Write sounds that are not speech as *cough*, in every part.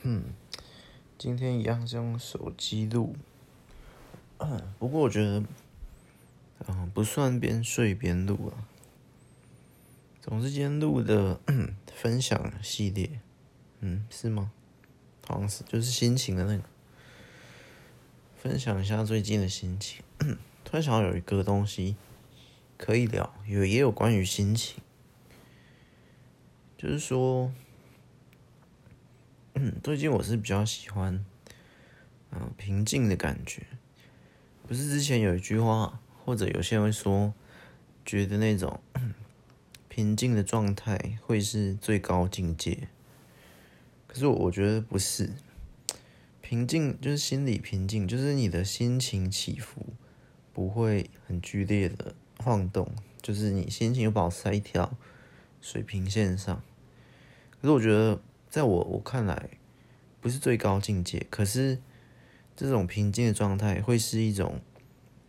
嗯，今天一样是用手机录，*clears throat* 不过我觉得，嗯，不算边睡边录啊。总之今天录的 *clears throat* 分享系列，嗯，是吗？好像是，就是心情的那个，分享一下最近的心情。*clears throat* 突然想到有一个东西可以聊，有也有关于心情，就是说。嗯，最近我是比较喜欢，嗯、平静的感觉。不是之前有一句话，或者有些人会说，觉得那种平静的状态会是最高境界。可是我我觉得不是，平静就是心理平静，就是你的心情起伏不会很剧烈的晃动，就是你心情又保持在一条水平线上。可是我觉得。在我我看来，不是最高境界，可是这种平静的状态会是一种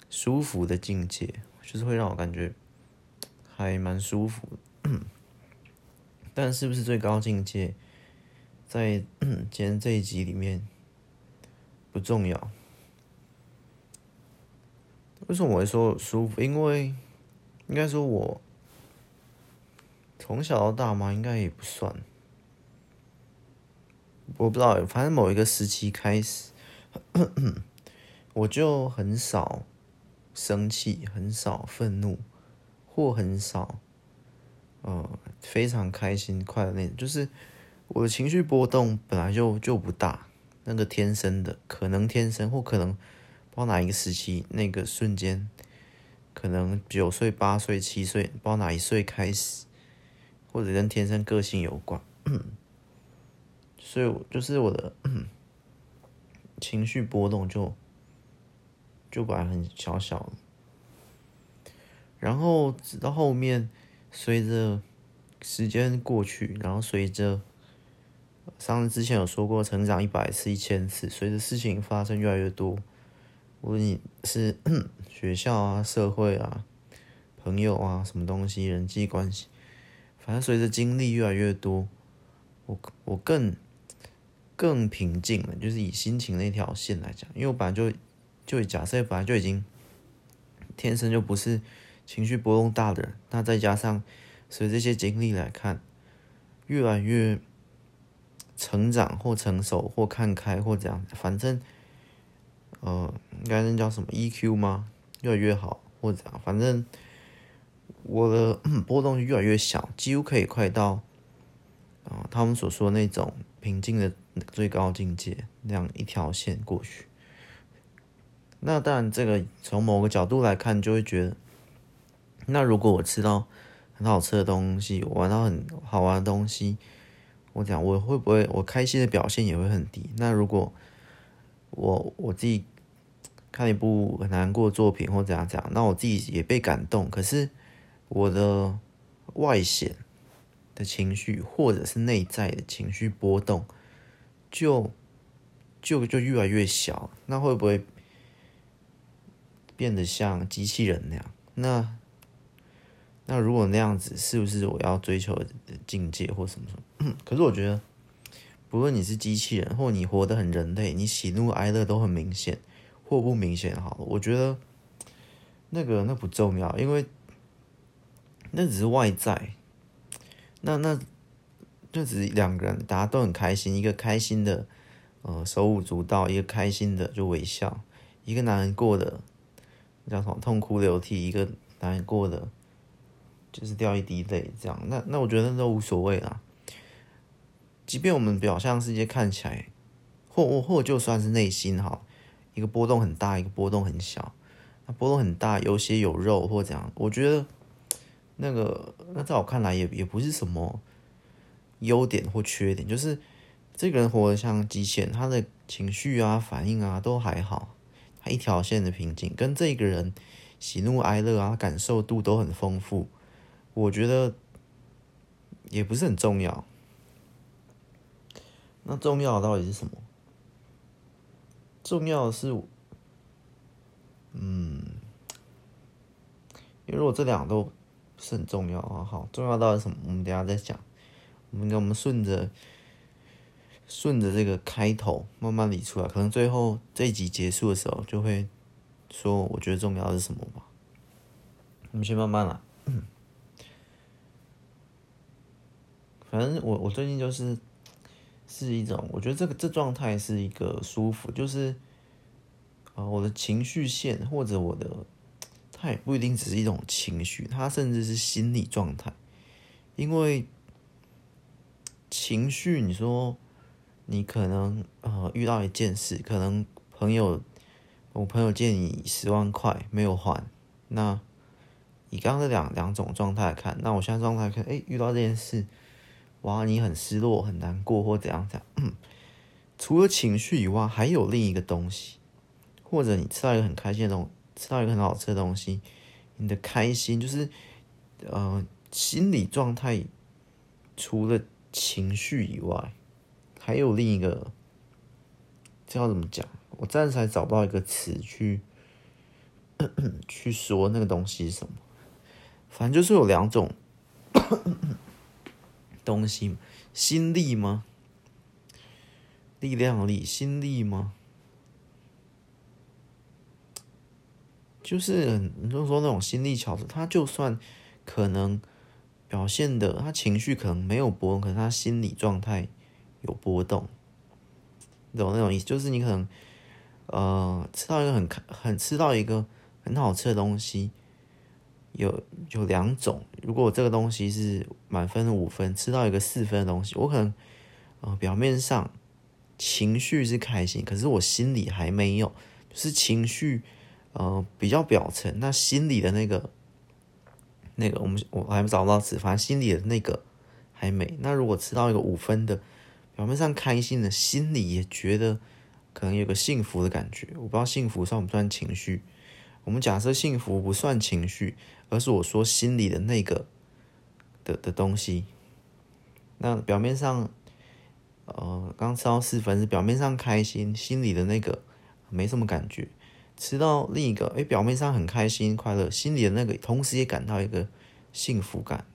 舒服的境界，就是会让我感觉还蛮舒服。*clears throat* 但是不是最高境界，在 *clears throat* 今天这一集里面不重要。为什么我会说舒服？因为应该说我从小到大嘛，应该也不算。我不知道，反正某一个时期开始，*coughs* 我就很少生气，很少愤怒，或很少，呃，非常开心、快乐那种。就是我的情绪波动本来就就不大，那个天生的，可能天生，或可能不知道哪一个时期，那个瞬间，可能九岁、八岁、七岁，不知道哪一岁开始，或者跟天生个性有关。所以，就是我的情绪波动就就本来很小小的，然后直到后面，随着时间过去，然后随着上次之前有说过，成长一百次、一千次，随着事情发生越来越多，无论你是 *coughs* 学校啊、社会啊、朋友啊、什么东西、人际关系，反正随着经历越来越多，我我更。更平静了，就是以心情那条线来讲，因为我本来就就假设本来就已经天生就不是情绪波动大的人，那再加上随这些经历来看，越来越成长或成熟或看开或这样，反正呃，应该那叫什么 EQ 吗？越来越好或者怎样，反正我的 *clears throat* 波动越来越小，几乎可以快到啊、他们所说的那种平静的。最高境界那样一条线过去，那当然这个从某个角度来看，就会觉得，那如果我吃到很好吃的东西，我玩到很好玩的东西，我讲我会不会我开心的表现也会很低？那如果我我自己看一部很难过作品或怎样怎样，那我自己也被感动，可是我的外显的情绪或者是内在的情绪波动。就就就越来越小，那会不会变得像机器人那样？那那如果那样子，是不是我要追求的境界或什么什么？可是我觉得，不论你是机器人，或你活得很人类，你喜怒哀乐都很明显或不明显，好了，我觉得那个那不重要，因为那只是外在。那那。就只两个人，大家都很开心。一个开心的，呃，手舞足蹈；一个开心的就微笑。一个难过的，叫什么？痛哭流涕。一个难过的，就是掉一滴泪。这样，那那我觉得那都无所谓啦。即便我们表象世界看起来，或或或就算是内心哈，一个波动很大，一个波动很小。那波动很大，有血有肉或怎样，我觉得那个那在我看来也也不是什么。优点或缺点，就是这个人活得像机器人，他的情绪啊、反应啊都还好，他一条线的平静，跟这个人喜怒哀乐啊、感受度都很丰富，我觉得也不是很重要。那重要的到底是什么？重要的是，嗯，因为如果这两个都是很重要啊，好，重要到底什么？我们等下再讲。我们我们顺着顺着这个开头慢慢理出来，可能最后这一集结束的时候就会说，我觉得重要的是什么吧。我们先慢慢来。反正我我最近就是是一种，我觉得这个这状态是一个舒服，就是啊，我的情绪线或者我的，它也不一定只是一种情绪，它甚至是心理状态，因为情绪，你说你可能呃遇到一件事，可能朋友我朋友借你十万块没有还，那以刚刚这两两种状态看，那我现在状态看，哎，遇到这件事。哇，你很失落、很难过，或怎样怎样？除了情绪以外，还有另一个东西，或者你吃到一个很开心的东西，吃到一个很好吃的东西，你的开心就是呃心理状态。除了情绪以外，还有另一个，这要怎么讲？我暂时还找不到一个词去 *coughs* 去说那个东西是什么。反正就是有两种。*coughs* 东西，心力吗？力量力，心力吗？就是你就说那种心力巧，他就算可能表现的，他情绪可能没有波动，可是他心理状态有波动，懂那种意思？就是你可能呃吃到一个很很吃到一个很好吃的东西。有有两种，如果这个东西是满分五分，吃到一个四分的东西，我可能呃表面上情绪是开心，可是我心里还没有，是情绪呃比较表层，那心里的那个那个我们我还没找到词，反正心里的那个还没。那如果吃到一个五分的，表面上开心的，心里也觉得可能有个幸福的感觉，我不知道幸福算不算情绪。我们假设幸福不算情绪，而是我说心里的那个的的东西。那表面上，呃，刚吃到四分是表面上开心，心里的那个没什么感觉。吃到另一个，哎，表面上很开心快乐，心里的那个同时也感到一个幸福感，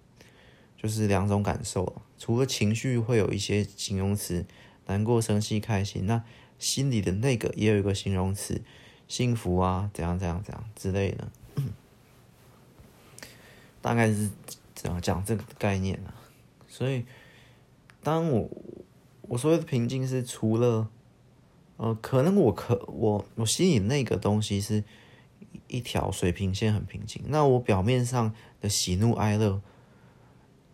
就是两种感受。除了情绪会有一些形容词，难过、生气、开心，那心里的那个也有一个形容词。幸福啊，怎样怎样怎样之类的，*coughs* 大概是怎样讲这个概念啊。所以，当我我所谓的平静是除了，呃，可能我可我我心里那个东西是一条水平线很平静，那我表面上的喜怒哀乐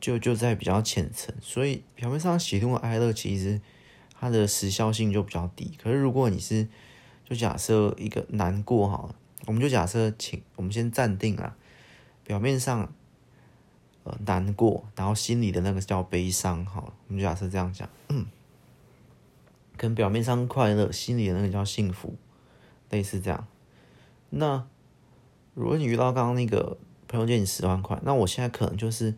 就就在比较浅层，所以表面上喜怒哀乐其实它的时效性就比较低。可是如果你是就假设一个难过哈，我们就假设，请我们先暂定啊，表面上呃难过，然后心里的那个叫悲伤，好了，我们就假设这样讲，嗯，可能表面上快乐，心里的那个叫幸福，类似这样。那如果你遇到刚刚那个朋友借你十万块，那我现在可能就是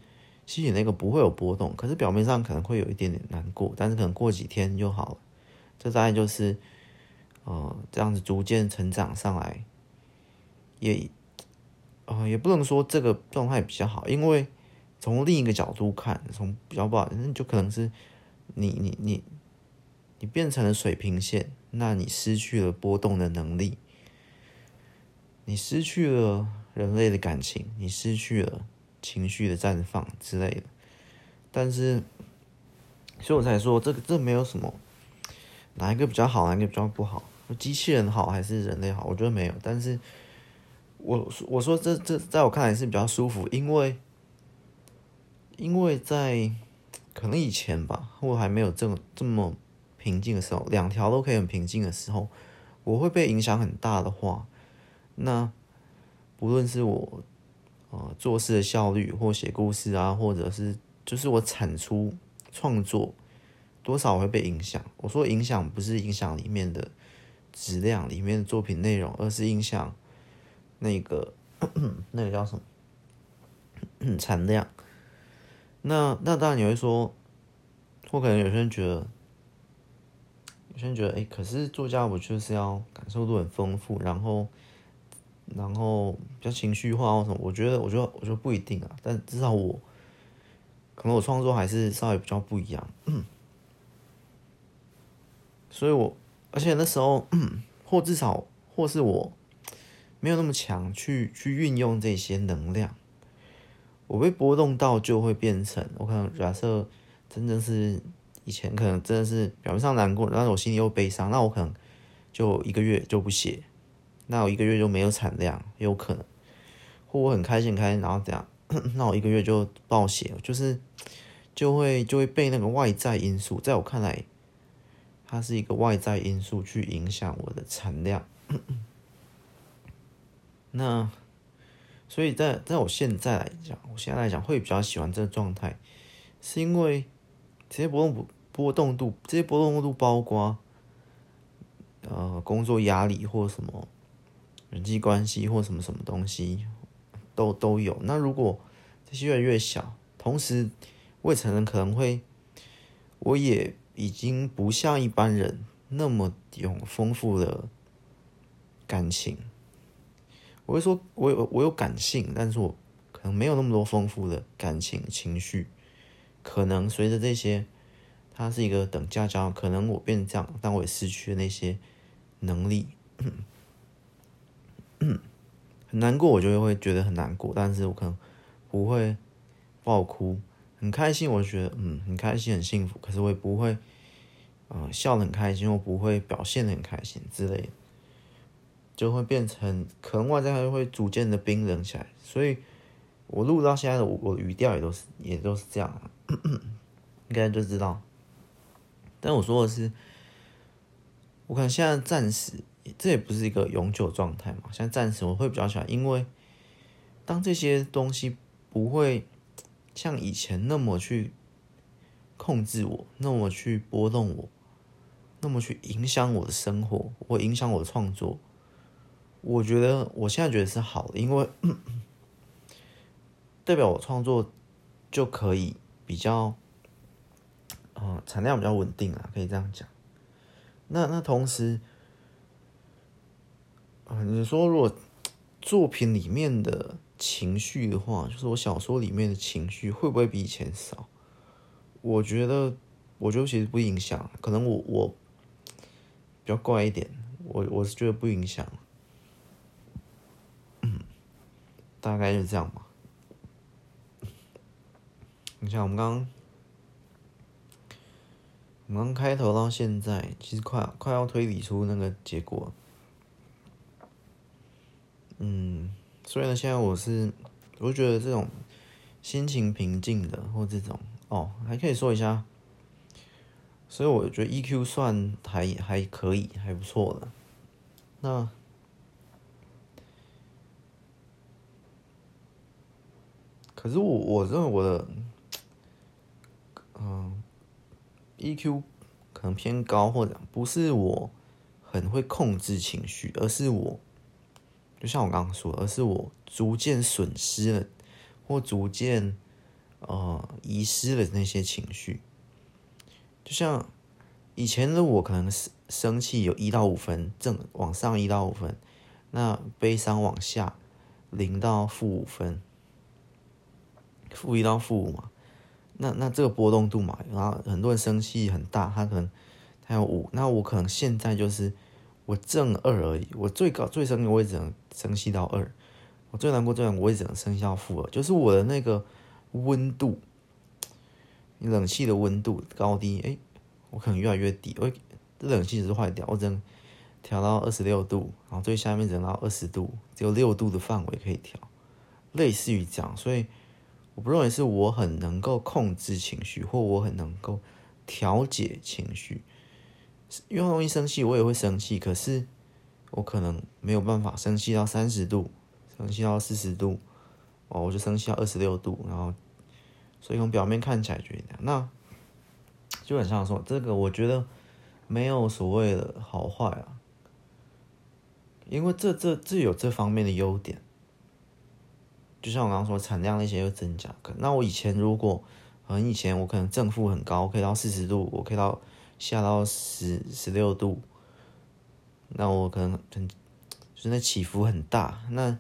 心里那个不会有波动，可是表面上可能会有一点点难过，但是可能过几天就好了。这大概就是。呃，这样子逐渐成长上来，也，呃，也不能说这个状态比较好，因为从另一个角度看，从比较不好，那就可能是你你你你变成了水平线，那你失去了波动的能力，你失去了人类的感情，你失去了情绪的绽放之类的，但是，所以我才说这个这没有什么哪一个比较好，哪一个比较不好。机器人好还是人类好？我觉得没有，但是我我说这这在我看来是比较舒服，因为因为在可能以前吧，我还没有这么这么平静的时候，两条都可以很平静的时候，我会被影响很大的话，那不论是我呃做事的效率，或写故事啊，或者是就是我产出创作多少会被影响。我说影响不是影响里面的。质量里面的作品内容，而是影响那个 *clears throat* 那个叫什么产量。那那当然你会说，或可能有些人觉得，有些人觉得，哎、可是作家我就是要感受度很丰富，然后然后比较情绪化或什么。我觉得，我觉得，我觉得不一定啊。但至少我，可能我创作还是稍微比较不一样。所以我而且那时候，或至少或是我没有那么强去去运用这些能量，我被波动到就会变成我可能假设真的是以前可能真的是表面上难过，但是我心里又悲伤，那我可能就一个月就不写，那我一个月就没有产量，有可能，或我很开心开心，然后这样。*coughs* 那我一个月就暴写，就是就会就会被那个外在因素，在我看来，它是一个外在因素去影响我的产量。*coughs* 那所以在在我现在来讲，我现在来讲会比较喜欢这个状态，是因为其实不用不波动度，这些波动度包括呃工作压力或什么人际关系或什么什么东西。都都有。那如果这些越来越小，同时我也承认可能会，我也已经不像一般人那么有丰富的感情。我会说，我有我有感性，但是我可能没有那么多丰富的感情情绪。可能随着这些，它是一个等价交换，可能我变成这样，但我也失去了那些能力。*coughs* 很难过，我就会觉得很难过，但是我可能不会爆哭。很开心，我觉得嗯很开心很幸福，可是我也不会，呃笑得很开心，我不会表现得很开心之类的，就会变成可能外在还会逐渐的冰冷起来。所以我录到现在的我，我语调也都是也都是这样，*coughs* 应该就知道。但我说的是，我可能现在暂时。这也不是一个永久状态嘛，现在暂时我会比较喜欢，因为当这些东西不会像以前那么去控制我，那么去波动我，那么去影响我的生活，或影响我的创作，我觉得我现在觉得是好的，因为 *coughs* 代表我创作就可以比较，呃，产量比较稳定啊，可以这样讲。那那同时。啊，你说如果作品里面的情绪的话，就是我小说里面的情绪会不会比以前少？我觉得，我觉得其实不影响。可能我我比较怪一点，我我是觉得不影响。嗯，大概是这样吧。你像我们刚刚，我们开头到现在，其实快快要推理出那个结果。嗯，所以呢，现在我是，我觉得这种心情平静的，或这种哦，还可以说一下。所以我觉得 EQ 算还还可以，还不错的。那，可是我我认为我的，嗯，EQ 可能偏高，或者不是我很会控制情绪，而是我。就像我刚刚说的，而是我逐渐损失了，或逐渐呃遗失了那些情绪。就像以前的我，可能是生气有一到五分，正往上一到五分，那悲伤往下零到负五分，负一到负五嘛。那那这个波动度嘛，然后很多人生气很大，他可能他有五，那我可能现在就是。我正二而已，我最高最深的我也只能升息到二，我最难过最难过我也只能升息到负二，就是我的那个温度，冷气的温度高低，哎，我可能越来越低，我这冷气只是坏掉，我只能调到二十六度，然后最下面只能到二十度，只有六度的范围可以调，类似于这样，所以我不认为是我很能够控制情绪，或我很能够调节情绪。因为容易生气，我也会生气。可是我可能没有办法生气到三十度，生气到四十度，哦，我就生气到二十六度。然后，所以从表面看起来觉得那就很像说这个，我觉得没有所谓的好坏啊，因为这这这有这方面的优点。就像我刚刚说，产量那些又增加。那我以前如果可能以前，我可能正负很高，可以到四十度，我可以到。下到十十六度，那我可能很就是那起伏很大，那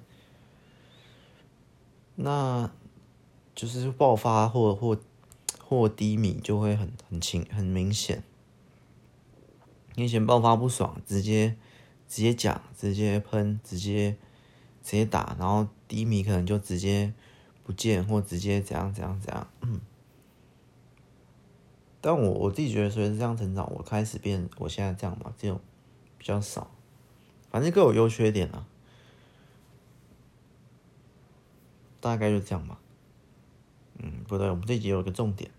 那就是爆发或或或低迷就会很很清很明显。你以前爆发不爽，直接直接讲，直接喷，直接直接打，然后低迷可能就直接不见，或直接怎样怎样怎样。嗯。但我我自己觉得，随着这样成长，我开始变，我现在这样嘛，这种比较少。反正各有优缺点啊，大概就这样吧。嗯，不对，我们这集有一个重点，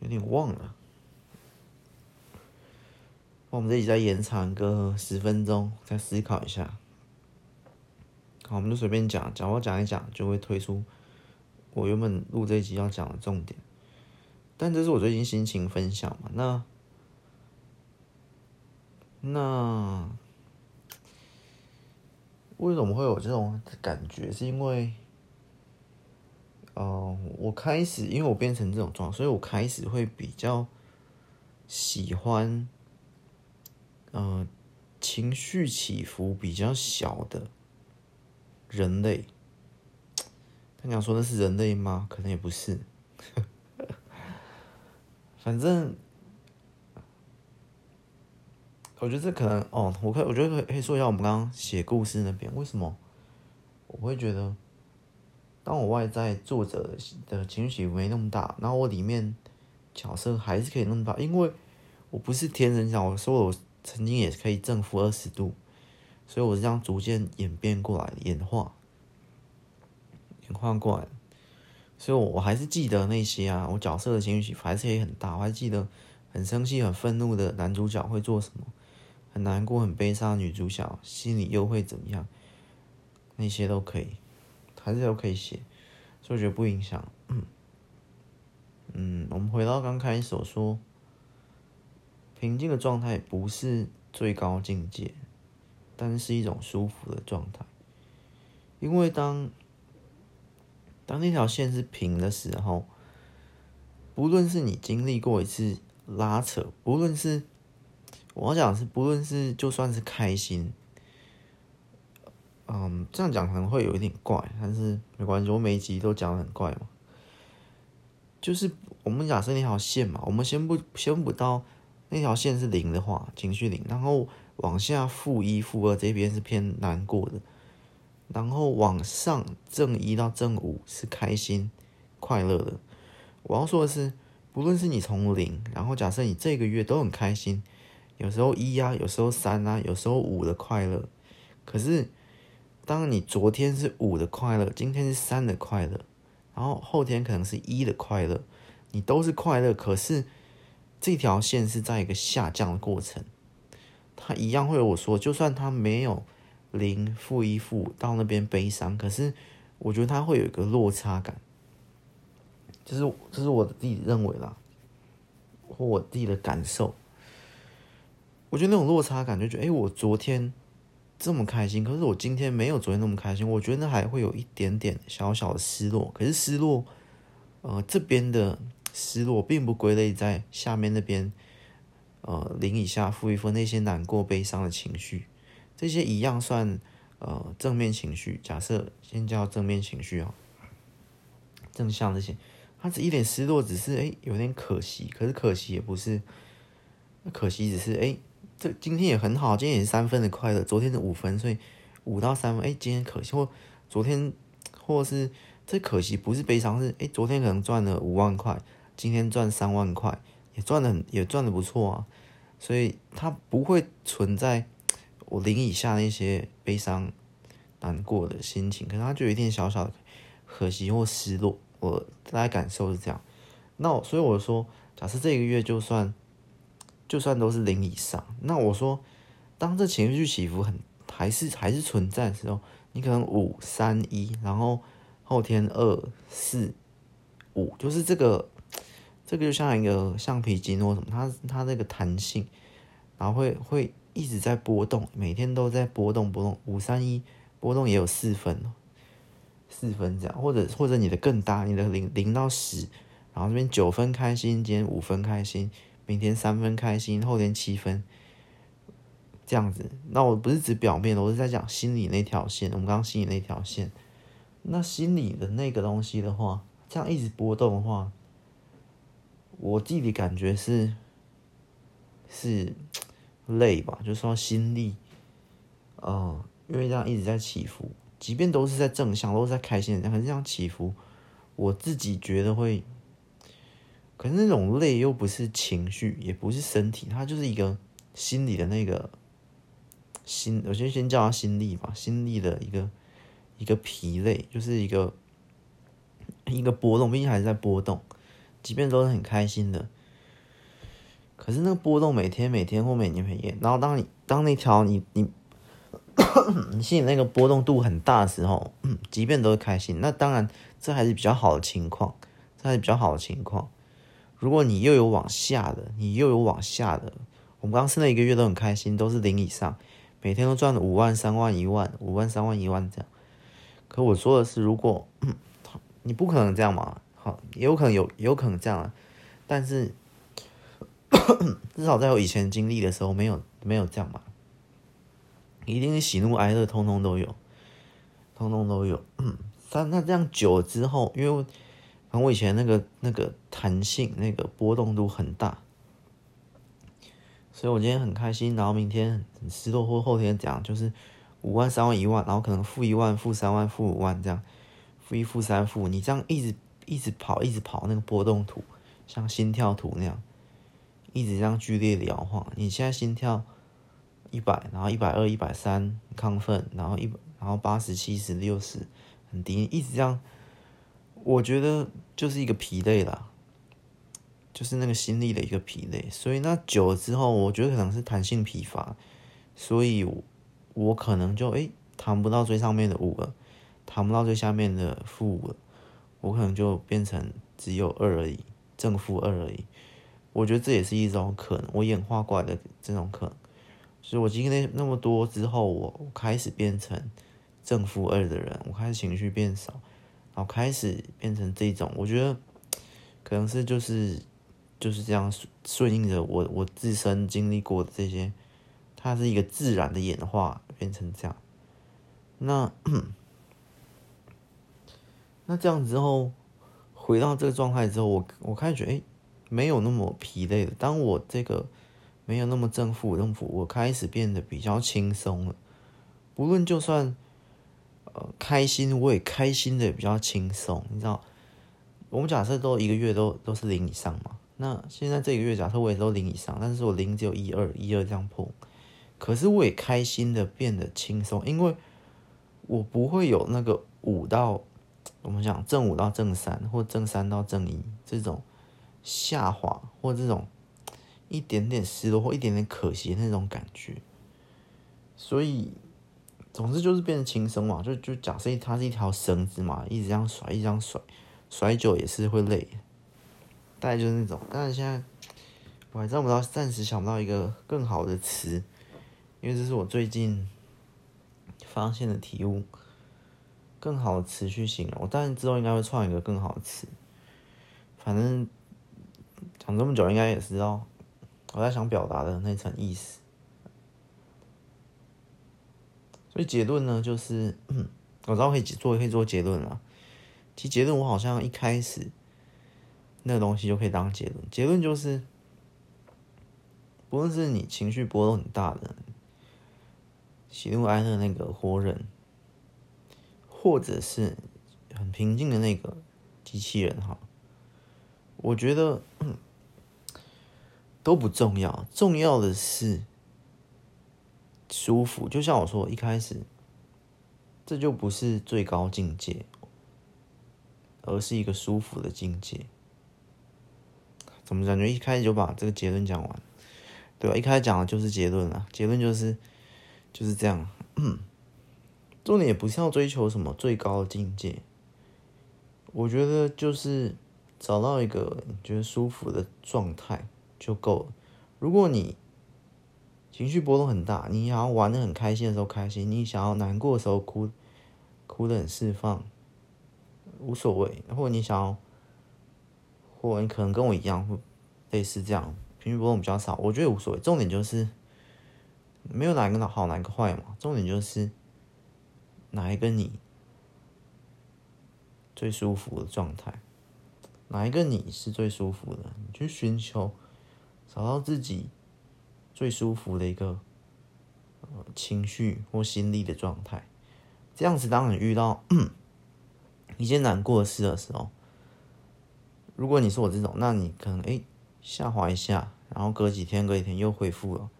有点忘了。我们这集再延长个十分钟，再思考一下。好，我们就随便讲，讲我讲一讲，就会推出我原本录这一集要讲的重点。但这是我最近心情分享嘛？那那为什么会有这种感觉？是因为，呃，我开始因为我变成这种状态，所以我开始会比较喜欢。呃，情绪起伏比较小的人类，*tsk* 他想说那是人类吗？可能也不是，*laughs* 反正我觉得这可能哦，我可我觉得可以说一下我们刚刚写故事那边，为什么我会觉得，当我外在作者的情绪没那么大，然后我里面角色还是可以那么大，因为我不是天神小说我。曾经也可以正负二十度，所以我是这样逐渐演变过来，演化，演化过来。所以我我还是记得那些啊，我角色的情绪还是也很大。我还记得很生气、很愤怒的男主角会做什么，很难过、很悲伤的女主角心里又会怎么样，那些都可以，还是都可以写，所以我觉得不影响。嗯，嗯，我们回到刚开始所说。平静的状态不是最高境界，但是一种舒服的状态。因为当当那条线是平的时候，不论是你经历过一次拉扯，不论是我要讲是，不论是就算是开心，嗯，这样讲可能会有一点怪，但是没关系，我每一集都讲的很怪嘛。就是我们假设那条线嘛，我们先不先不到。那条线是零的话，情绪零，然后往下负一、负二这边是偏难过的，然后往上正一到正五是开心、快乐的。我要说的是，不论是你从零，然后假设你这个月都很开心，有时候一啊，有时候三啊，有时候五的快乐，可是当你昨天是五的快乐，今天是三的快乐，然后后天可能是一的快乐，你都是快乐，可是。这条线是在一个下降的过程，他一样会有我说，就算他没有零负一负到那边悲伤，可是我觉得他会有一个落差感，这是这是我自己认为啦，或我自己的感受。我觉得那种落差感，就觉得哎，我昨天这么开心，可是我今天没有昨天那么开心，我觉得那还会有一点点小小的失落。可是失落，呃，这边的。失落并不归类在下面那边，呃，零以下负一分那些难过、悲伤的情绪，这些一样算呃正面情绪。假设先叫正面情绪啊，正向这些，他只一点失落，只是哎有点可惜，可是可惜也不是，可惜只是哎这今天也很好，今天也是三分的快乐，昨天是五分，所以五到三分，哎今天可惜或昨天或是这可惜不是悲伤，是哎昨天可能赚了五万块。今天赚三万块，也赚的很也赚的不错啊，所以它不会存在我零以下那些悲伤、难过的心情，可能它就有一点小小的可惜或失落，我大概感受是这样。那所以我说，假设这个月就算就算都是零以上，那我说，当这情绪起伏很还是还是存在的时候，你可能五三一，然后后天二四五，就是这个。这个就像一个橡皮筋或什么，它它那个弹性，然后会会一直在波动，每天都在波动波动。五三一波动也有四分，四分这样，或者或者你的更大，你的零零到十，然后这边九分开心，今天五分开心，明天三分开心，后天七分，这样子。那我不是指表面的，我是在讲心里那条线。我们刚刚心里那条线，那心里的那个东西的话，这样一直波动的话。我自己的感觉是，是 *tsk* 累吧，就说心力，呃，因为这样一直在起伏，即便都是在正向，都是在开心的，可是这样起伏，我自己觉得会，可是那种累又不是情绪，也不是身体，它就是一个心理的那个心，我先先叫它心力吧，心力的一个一个疲累，就是一个一个波动，毕竟还是在波动，即便都是很开心的。可是那个波动每天每天或每年每年，然后当你当那条你你 *coughs* 你心里那个波动度很大的时候，*coughs* 即便都是开心，那当然这还是比较好的情况，这还是比较好的情况。如果你又有往下的，你又有往下的，我们刚是那一个月都很开心，都是零以上，每天都赚了五万、三万、一万、五万、三万、一万这样。可我说的是，如果你不可能这样嘛，好，有可能有，有可能这样啊，但是。*coughs* 至少在我以前经历的时候，没有没有这样吧，一定是喜怒哀乐，通通都有，通通都有。*coughs* 但那这样久了之后，因为反正我以前那个那个弹性，那个波动度很大，所以我今天很开心，然后明天很失落，或后天讲就是五万、三万、一万，然后可能负一万、负三万、负五万这样，负一、负三、负五，你这样一直一直跑，一直跑那个波动图，像心跳图那样。一直这样剧烈的摇晃，你现在心跳一百，然后一百二、一百三亢奋，然后一，然后八十、七十、六十很低，一直这样，我觉得就是一个疲累啦，就是那个心力的一个疲累。所以那久了之后，我觉得可能是弹性疲乏，所以我，我可能就诶弹不到最上面的五了，弹不到最下面的负五了，我可能就变成只有二而已，正负二而已。我觉得这也是一种可能，我演化过来的这种可能，所以我经历那么多之后，我开始变成正负二的人，我开始情绪变少，然后开始变成这种，我觉得可能是就是就是这样顺应着我我自身经历过的这些，它是一个自然的演化变成这样。那 *clears throat* 那这样之后回到这个状态之后，我我开始觉得，哎。没有那么疲累了。当我这个没有那么正负正负，我开始变得比较轻松了。不论就算呃开心，我也开心的比较轻松。你知道，我们假设都一个月都都是零以上嘛。那现在这个月假设我也都零以上，但是我零只有一二一二这样破，可是我也开心的变得轻松，因为我不会有那个五到我们讲正五到正三或正三到正一这种。下滑或这种一点点失落或一点点可惜的那种感觉，所以总之就是变得轻松嘛。就就假设它是一条绳子嘛，一直这样甩，一直这样甩，甩久也是会累。大概就是那种，但是现在我还找不到，暂时想不到一个更好的词，因为这是我最近发现的体悟。更好的词去形容，我当然之后应该会创一个更好的词，反正。讲这么久，应该也知道我在想表达的那层意思。所以结论呢，就是 *coughs* 我知道可以做，可以做结论了。其实结论，我好像一开始那个东西就可以当结论。结论就是，不论是你情绪波动很大的喜怒哀乐那个活人，或者是很平静的那个机器人，哈。我觉得都不重要，重要的是舒服。就像我说一开始，这就不是最高境界，而是一个舒服的境界。怎么感觉一开始就把这个结论讲完？对吧？一开始讲的就是结论了，结论就是就是这样。重点也不是要追求什么最高的境界，我觉得就是。找到一个你觉得舒服的状态就够了。如果你情绪波动很大，你想要玩的很开心的时候开心，你想要难过的时候哭，哭的很释放，无所谓。或者你想要，或者你可能跟我一样，类似这样，情绪波动比较少，我觉得无所谓。重点就是没有哪个好，哪个坏嘛。重点就是哪一个你最舒服的状态。哪一个你是最舒服的？你去寻求，找到自己最舒服的一个呃情绪或心力的状态。这样子，当你遇到 *clears throat* 一件难过的事的时候，如果你是我这种，那你可能哎下滑一下，然后隔几天、隔几天又恢复了。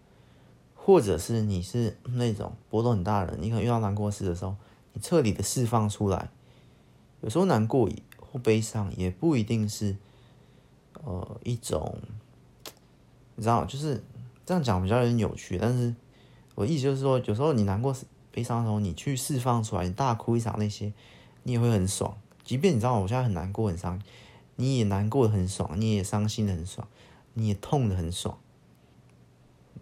或者是你是那种波动很大的人，你可能遇到难过事的时候，你彻底的释放出来。有时候难过或悲伤也不一定是，呃，一种，你知道，就是这样讲比较有点扭曲。但是我意思就是说，有时候你难过、悲伤的时候，你去释放出来，你大哭一场那些，你也会很爽。即便你知道我现在很难过、很伤，你也难过的很爽，你也伤心的很爽，你也痛的很爽。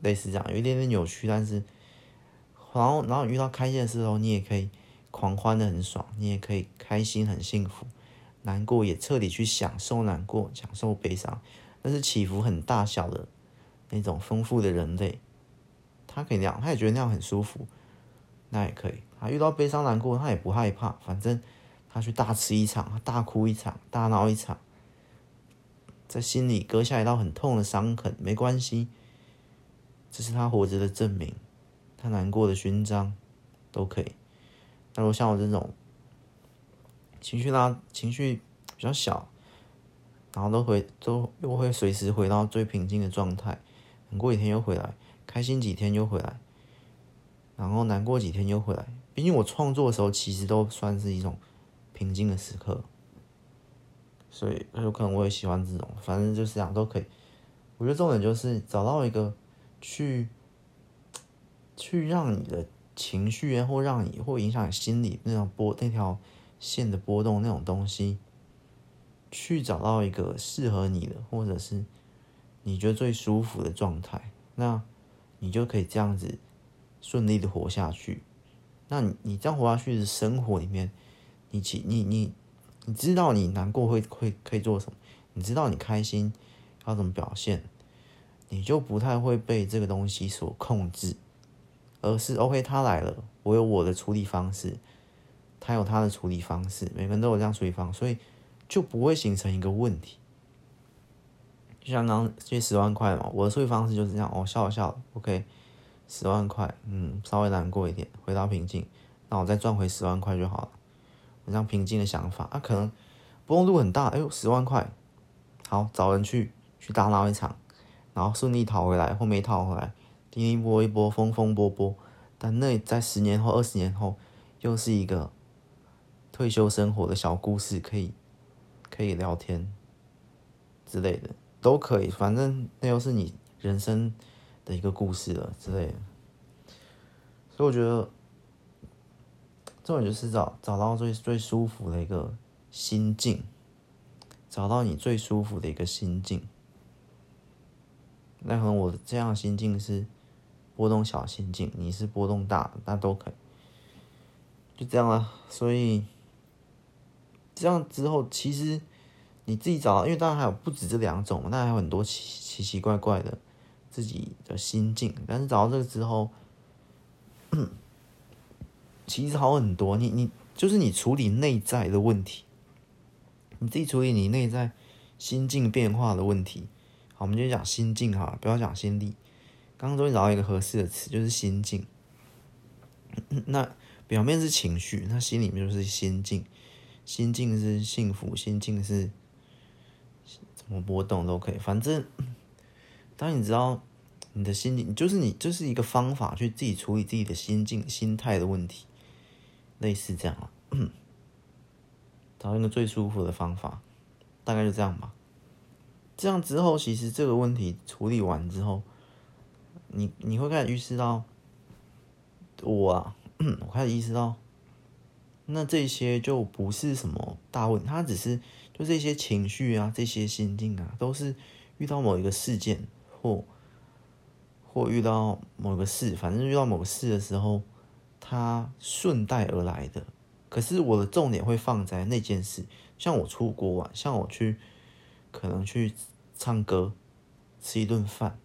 类似这样，有一点点扭曲，但是，然后，然后遇到开心的时候，你也可以狂欢的很爽，你也可以开心很幸福，难过也彻底去享受难过，享受悲伤，但是起伏很大小的那种丰富的人类，他可以那样，他也觉得那样很舒服，那也可以。他遇到悲伤难过，他也不害怕，反正他去大吃一场，大哭一场，大闹一场，在心里割下一道很痛的伤痕，没关系。这是他活着的证明，他难过的勋章，都可以。那如果像我这种情绪拉情绪比较小，然后都会都又会随时回到最平静的状态，难过几天又回来，开心几天又回来，然后难过几天又回来。毕竟我创作的时候，其实都算是一种平静的时刻，所以有可能我也喜欢这种，反正就是这样都可以。我觉得重点就是找到一个。去，去让你的情绪，或让你或影响你心理那种波那条线的波动那种东西，去找到一个适合你的，或者是你觉得最舒服的状态，那你就可以这样子顺利的活下去。那你你这样活下去的生活里面，你其你你你知道你难过会会可以做什么，你知道你开心要怎么表现。你就不太会被这个东西所控制，而是 OK，他来了，我有我的处理方式，他有他的处理方式，每个人都有这样处理方，所以就不会形成一个问题。就像刚刚借十万块嘛，我的处理方式就是这样，哦，笑笑，OK，十万块，嗯，稍微难过一点，回到平静，那我再赚回十万块就好了。我这样平静的想法，啊，可能波动度很大，哎呦，十万块，好，找人去去大闹一场。然后顺利逃回来，或没逃回来，一波一波，风风波波。但那在十年后、二十年后，又是一个退休生活的小故事，可以可以聊天之类的，都可以。反正那又是你人生的一个故事了之类的。所以我觉得，重点就是找找到最最舒服的一个心境，找到你最舒服的一个心境。那可能我这样心境是波动小心境，你是波动大，那都可以，就这样了。所以这样之后，其实你自己找到，因为当然还有不止这两种，那还有很多奇奇奇怪怪的自己的心境。但是找到这个之后，其实好很多。你你就是你处理内在的问题，你自己处理你内在心境变化的问题。好，我们就讲心境哈，不要讲心力。刚刚终于找到一个合适的词，就是心境。那表面是情绪，那心里面就是心境。心境是幸福，心境是怎么波动都可以。反正当你知道你的心境，就是你就是一个方法去自己处理自己的心境、心态的问题，类似这样啊。*coughs* 找一个最舒服的方法，大概就这样吧。这样之后，其实这个问题处理完之后，你你会开始意识到，我啊，*coughs* 我开始意识到，那这些就不是什么大问题，它只是就这些情绪啊，这些心境啊，都是遇到某一个事件或或遇到某个事，反正遇到某个事的时候，它顺带而来的。可是我的重点会放在那件事，像我出国玩，像我去。可能去唱歌，吃一顿饭。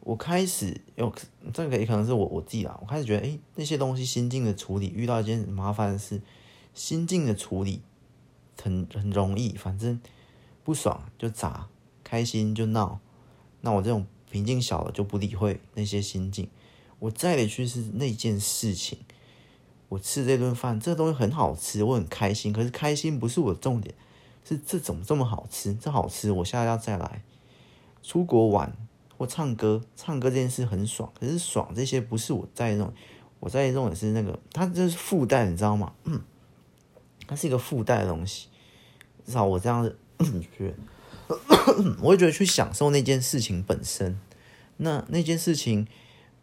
我开始有这个也可能是我我自己啦。我开始觉得，哎，那些东西心境的处理，遇到一件麻烦的事，心境的处理很很容易，反正不爽就砸，开心就闹。那我这种平静小了就不理会那些心境，我再的去是那件事情。我吃这顿饭，这东西很好吃，我很开心。可是开心不是我的重点，是这怎么这么好吃？这好吃，我下次要再来。出国玩或唱歌，唱歌这件事很爽，可是爽这些不是我在弄，我在弄的是那个，它就是附带，你知道吗？它是一个附带的东西，至少我这样子觉得，我会觉得去享受那件事情本身，那那件事情。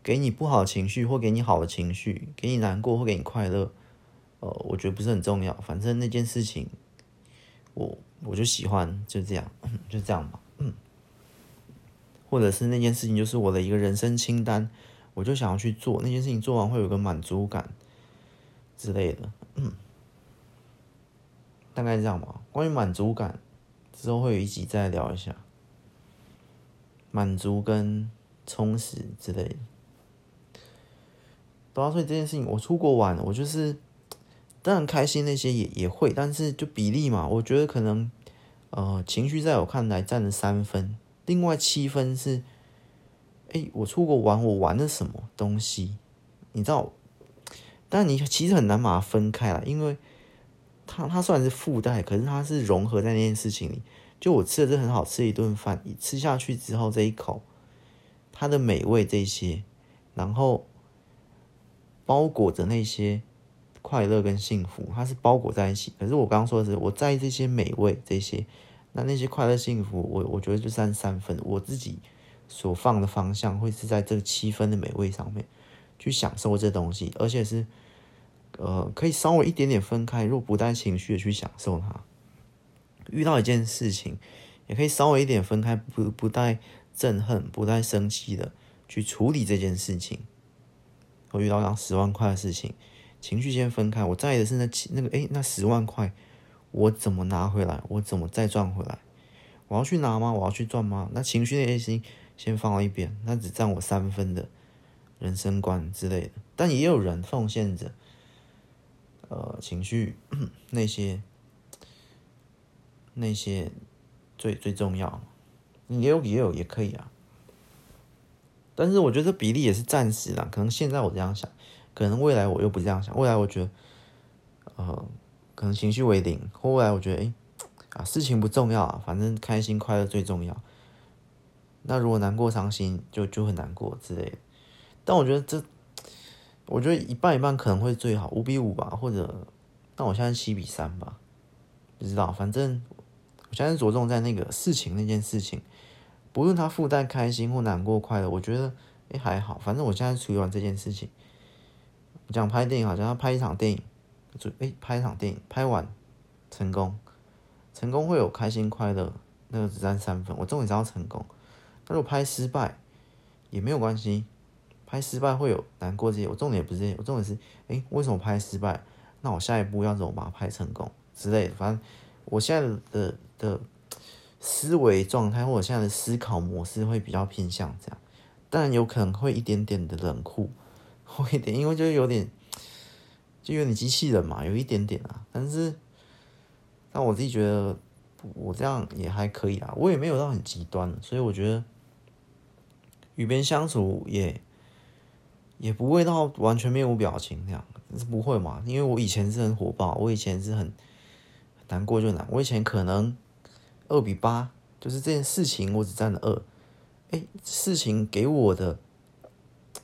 给你不好的情绪，或给你好的情绪，给你难过或给你快乐，呃，我觉得不是很重要。反正那件事情，我我就喜欢，就这样，就这样吧。嗯，或者是那件事情就是我的一个人生清单，我就想要去做那件事情，做完会有个满足感之类的。嗯，大概这样吧。关于满足感，之后会有一集再聊一下满足跟充实之类的。主要所以这件事情，我出国玩，我就是当然开心，那些也也会，但是就比例嘛，我觉得可能呃情绪在我看来占了三分，另外七分是，哎，我出国玩，我玩了什么东西？你知道？但你其实很难把它分开来，因为它它虽然是附带，可是它是融合在那件事情里。就我吃的这很好吃的一顿饭，你吃下去之后这一口，它的美味这些，然后。包裹着那些快乐跟幸福，它是包裹在一起。可是我刚刚说的是，我在意这些美味，这些那那些快乐幸福，我我觉得就占三分。我自己所放的方向会是在这七分的美味上面去享受这东西，而且是呃可以稍微一点点分开，如果不带情绪的去享受它。遇到一件事情，也可以稍微一点分开，不不带憎恨，不带生气的去处理这件事情。我遇到两十万块的事情，情绪先分开。我在意的是那那个诶、那十万块，我怎么拿回来？我怎么再赚回来？我要去拿吗？我要去赚吗？那情绪那些心先放到一边，那只占我三分的人生观之类的。但也有人奉献着，呃，情绪那些那些最最重要，也有也有也可以啊。但是我觉得比例也是暂时的，可能现在我这样想，可能未来我又不这样想。未来我觉得，呃，可能情绪为零，或未来我觉得，哎，啊，事情不重要啊，反正开心快乐最重要。那如果难过伤心，就就很难过之类的。但我觉得这，我觉得一半一半可能会最好，五比五吧，或者，但我现在七比三吧，不知道，反正我现在着重在那个事情那件事情。不论他附带开心或难过、快乐，我觉得哎还好，反正我现在处理完这件事情。讲拍电影好像要拍一场电影，就哎拍一场电影，拍完成功，成功会有开心快乐，那个只占三分。我重点是要成功，那如果拍失败也没有关系，拍失败会有难过这些，我重点也不是这些，我重点是哎为什么拍失败？那我下一步要怎么把它拍成功之类的。反正我现在的的。思维状态或者现在的思考模式会比较偏向这样，但有可能会一点点的冷酷，会一点，因为就有点，就有点机器人嘛，有一点点啊。但是，但我自己觉得我这样也还可以啊，我也没有到很极端，所以我觉得与别人相处也也不会到完全面无表情这样，是不会嘛？因为我以前是很火爆，我以前是很难过就难，我以前可能。二比八，就是这件事情我只占了二，哎，事情给我的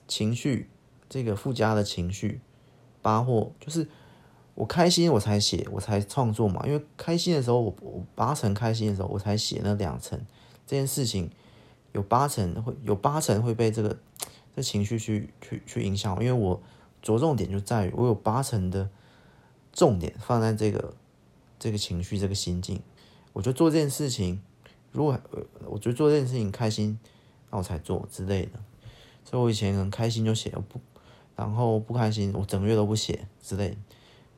情绪，这个附加的情绪，八或就是我开心我才写我才创作嘛，因为开心的时候我我八成开心的时候我才写那两成，这件事情有八成会有八成会被这个这情绪去去去影响，因为我着重点就在于我有八成的重点放在这个这个情绪这个心境。我就做这件事情，如果我觉得做这件事情开心，那我才做之类的。所以我以前很开心就写，不，然后不开心我整个月都不写之类，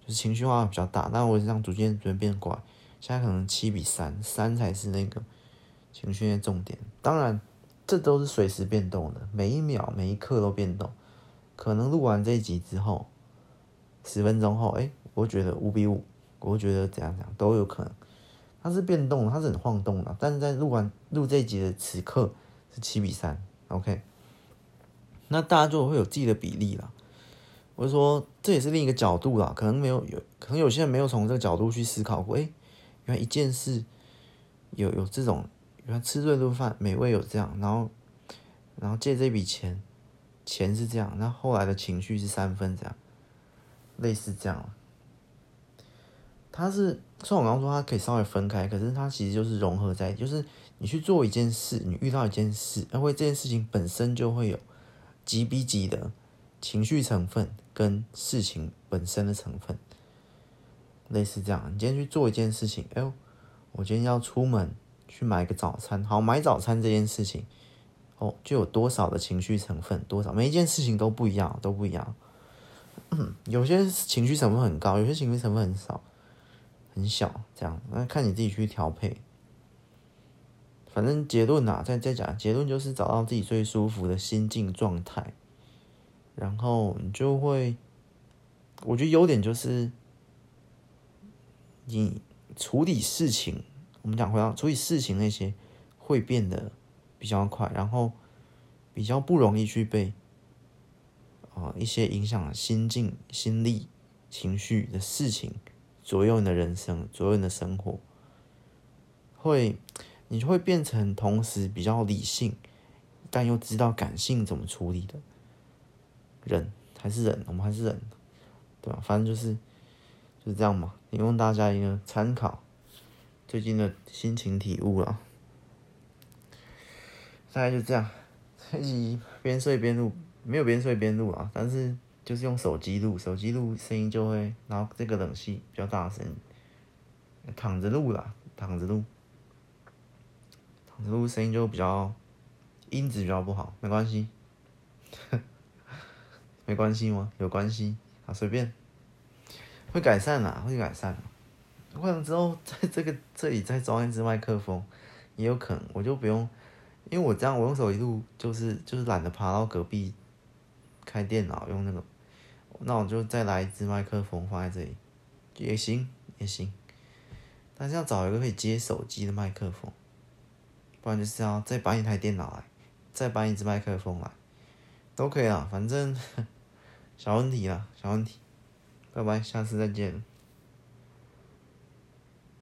就是情绪化比较大。但我这样逐渐逐渐变乖，现在可能七比三，三才是那个情绪的重点。当然，这都是随时变动的，每一秒每一刻都变动。可能录完这一集之后，十分钟后，哎，我觉得五比五，我觉得怎样怎样都有可能。它是变动，它是很晃动的，但是在录完录这一集的此刻是七比三，OK，那大家就会有自己的比例啦。我就说这也是另一个角度啦，可能没有有，可能有些人没有从这个角度去思考过。哎，原来一件事有有这种，原来吃这顿饭美味有这样，然后然后借这笔钱，钱是这样，那后来的情绪是三分这样，类似这样。它是，虽然我刚刚说它可以稍微分开，可是它其实就是融合在，就是你去做一件事，你遇到一件事，因为这件事情本身就会有几比几的情绪成分跟事情本身的成分，类似这样。你今天去做一件事情，哎呦，我今天要出门去买个早餐，好，买早餐这件事情，哦，就有多少的情绪成分，多少，每一件事情都不一样，都不一样。嗯，有些情绪成分很高，有些情绪成分很少。很小，这样，那看你自己去调配。反正结论呐，再再讲结论就是找到自己最舒服的心境状态，然后你就会，我觉得优点就是，你处理事情，我们讲回到处理事情那些会变得比较快，然后比较不容易去被啊一些影响心境、心力、情绪的事情。左右你的人生，左右你的生活，会，你就会变成同时比较理性，但又知道感性怎么处理的人，还是人，我们还是人，对吧？反正就是就是这样嘛，提供大家一个参考，最近的心情体悟了，大概就这样，这集边睡边录，没有边睡边录啊，但是。就是用手机录，手机录声音就会，然后这个冷气比较大声，躺着录啦，躺着录，躺着录声音就比较音质比较不好，没关系，*laughs* 没关系吗？有关系，啊，随便，会改善啦，会改善，换了之后在这个这里再装一支麦克风，也有可能，我就不用，因为我这样我用手机录，就是就是懒得爬到隔壁开电脑用那个。那我就再来一支麦克风放在这里，也行也行，但是要找一个可以接手机的麦克风，不然就是要再搬一台电脑来，再搬一支麦克风来，都可以啊，反正 *laughs* 小问题啦，小问题，拜拜，下次再见。